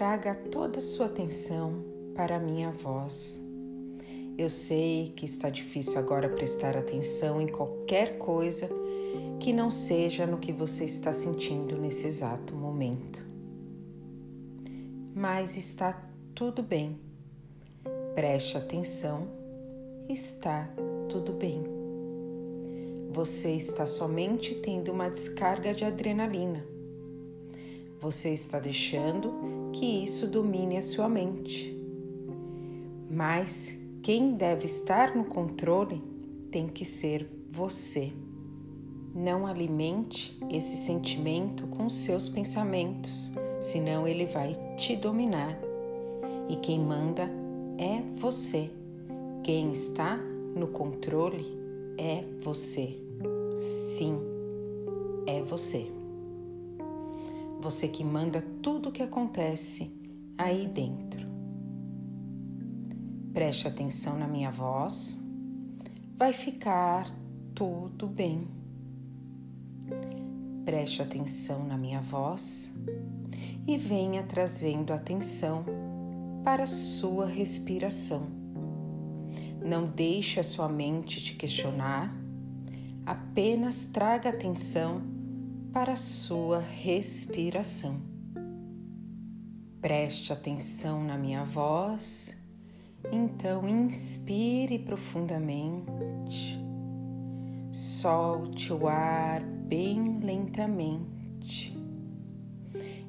Traga toda a sua atenção para a minha voz. Eu sei que está difícil agora prestar atenção em qualquer coisa que não seja no que você está sentindo nesse exato momento. Mas está tudo bem. Preste atenção, está tudo bem. Você está somente tendo uma descarga de adrenalina. Você está deixando que isso domine a sua mente. Mas quem deve estar no controle tem que ser você. Não alimente esse sentimento com seus pensamentos, senão ele vai te dominar. E quem manda é você. Quem está no controle é você. Sim, é você. Você que manda tudo o que acontece aí dentro. Preste atenção na minha voz, vai ficar tudo bem. Preste atenção na minha voz e venha trazendo atenção para a sua respiração. Não deixe a sua mente te questionar, apenas traga atenção para sua respiração. Preste atenção na minha voz então, inspire profundamente, solte o ar bem lentamente.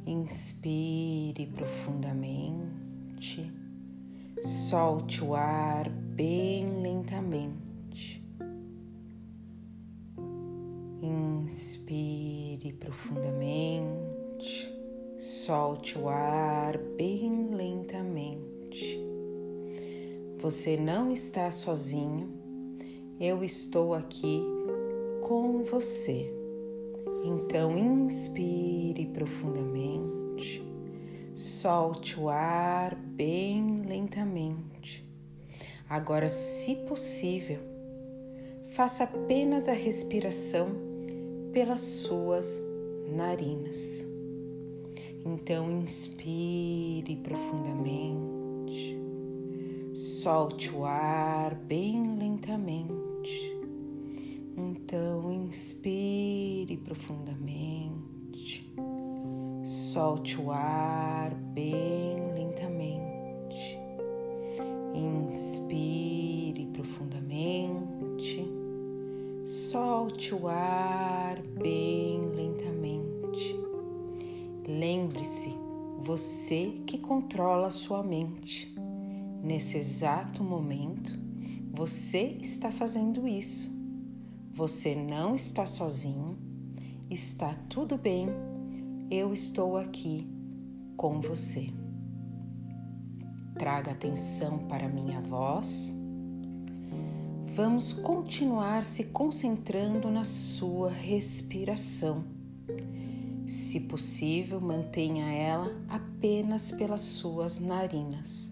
Inspire profundamente, solte o ar bem lentamente. Profundamente, solte o ar bem lentamente. Você não está sozinho, eu estou aqui com você. Então, inspire profundamente, solte o ar bem lentamente. Agora, se possível, faça apenas a respiração pelas suas narinas. Então, inspire profundamente Solte o ar bem lentamente. Então, inspire profundamente. Solte o ar bem lentamente. Inspire profundamente. Solte o ar você que controla sua mente. Nesse exato momento, você está fazendo isso. Você não está sozinho. Está tudo bem. Eu estou aqui com você. Traga atenção para minha voz. Vamos continuar se concentrando na sua respiração. Se possível, mantenha ela apenas pelas suas narinas.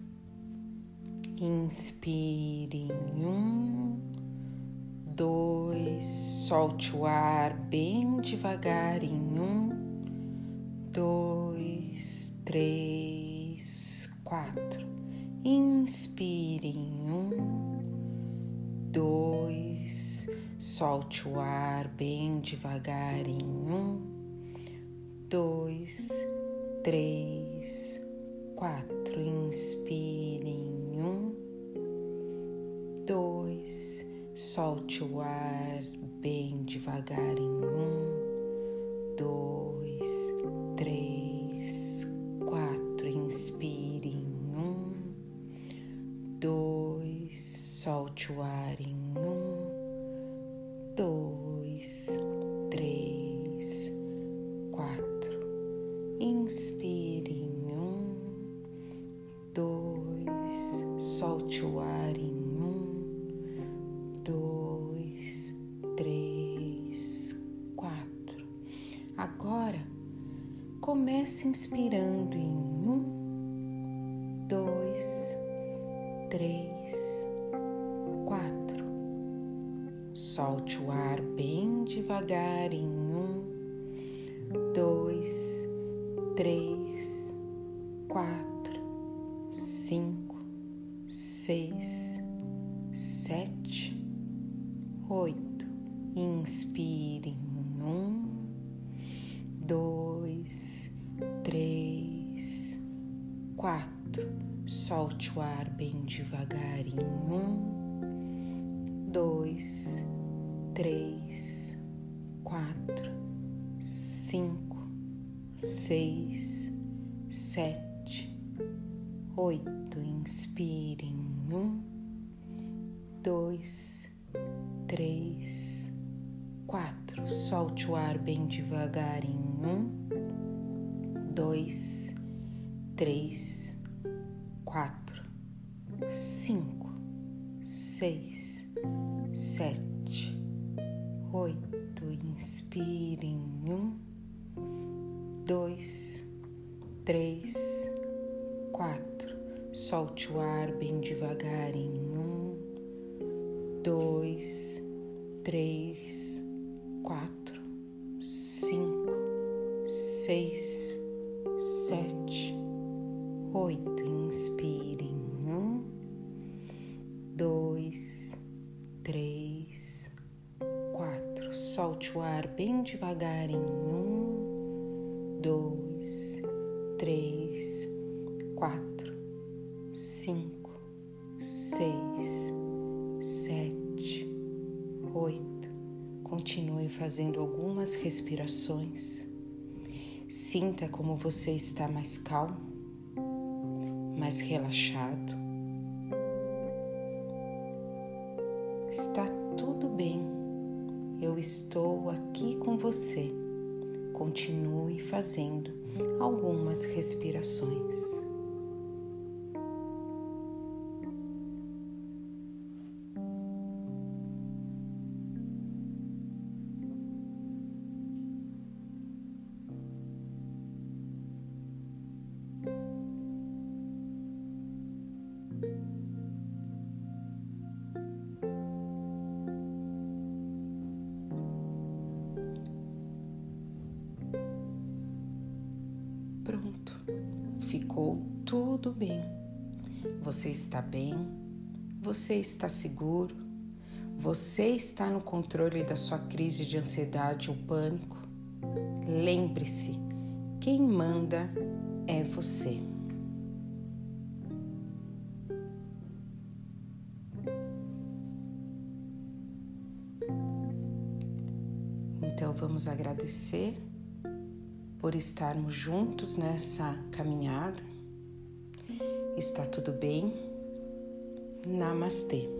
Inspire em um, dois, solte o ar bem devagar em um, dois, três, quatro. Inspire em um, dois, solte o ar bem devagar em um, dois, três, quatro. Inspire em um, dois, solte o ar bem devagar em um, dois, três, quatro. Inspire em um, dois, solte o ar em um, dois, Comece inspirando em um, dois, três, quatro. Solte o ar bem devagar em um, dois, três, quatro, cinco, seis, sete, oito. Inspire em um, dois Solte o ar bem devagar em um, dois, três, quatro, cinco, seis, sete, oito. Inspire em um, dois, três, quatro. Solte o ar bem devagar em um, dois, três, quatro, cinco, seis, sete, oito. Inspire em um, dois, três, quatro. Solte o ar bem devagar em um, dois, três, quatro, cinco, seis, Solte o ar bem devagar em um, dois, três, quatro, cinco, seis, sete, oito. Continue fazendo algumas respirações. Sinta como você está mais calmo, mais relaxado. Está tudo bem. Eu estou aqui com você. Continue fazendo algumas respirações. Ficou tudo bem. Você está bem, você está seguro, você está no controle da sua crise de ansiedade ou pânico. Lembre-se, quem manda é você. Então vamos agradecer por estarmos juntos nessa caminhada. Está tudo bem? Namastê.